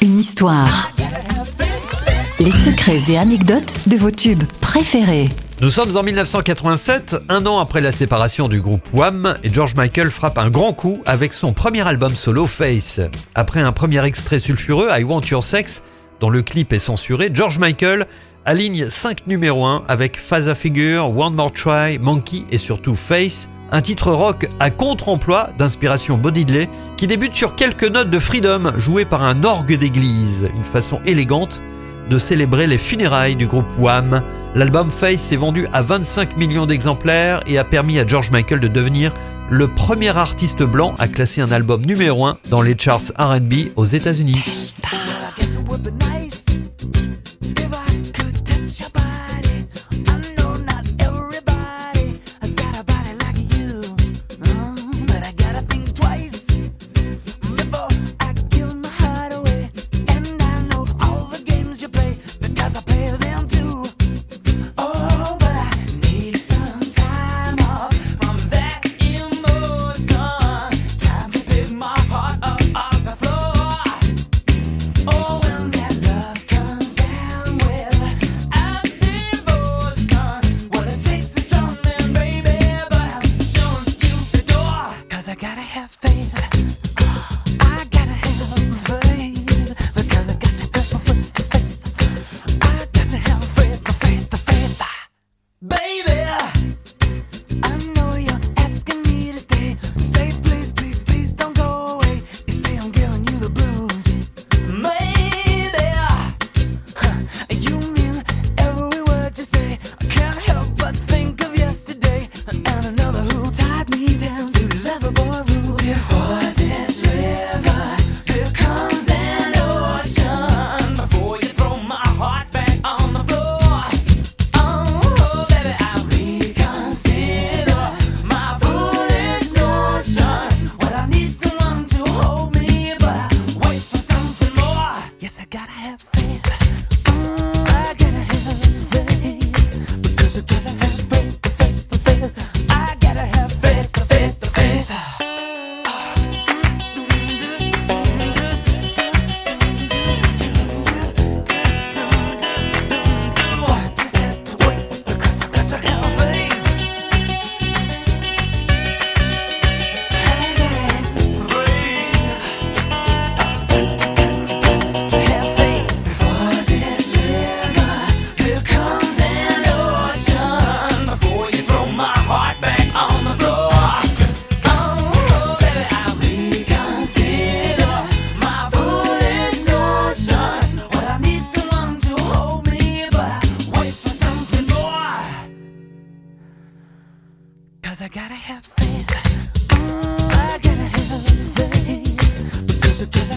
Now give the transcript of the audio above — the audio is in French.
Une histoire. Les secrets et anecdotes de vos tubes préférés. Nous sommes en 1987, un an après la séparation du groupe Wham, et George Michael frappe un grand coup avec son premier album solo Face. Après un premier extrait sulfureux, I Want Your Sex, dont le clip est censuré, George Michael aligne 5 numéros 1 avec Father Figure, One More Try, Monkey et surtout Face, un titre rock à contre-emploi d'inspiration Bodidley qui débute sur quelques notes de Freedom jouées par un orgue d'église, une façon élégante de célébrer les funérailles du groupe Wham. L'album Face s'est vendu à 25 millions d'exemplaires et a permis à George Michael de devenir le premier artiste blanc à classer un album numéro 1 dans les charts RB aux États-Unis. life. Mm, I gotta have faith because I gotta have faith. Cause I gotta have faith. Mm, I gotta have faith. Because I gotta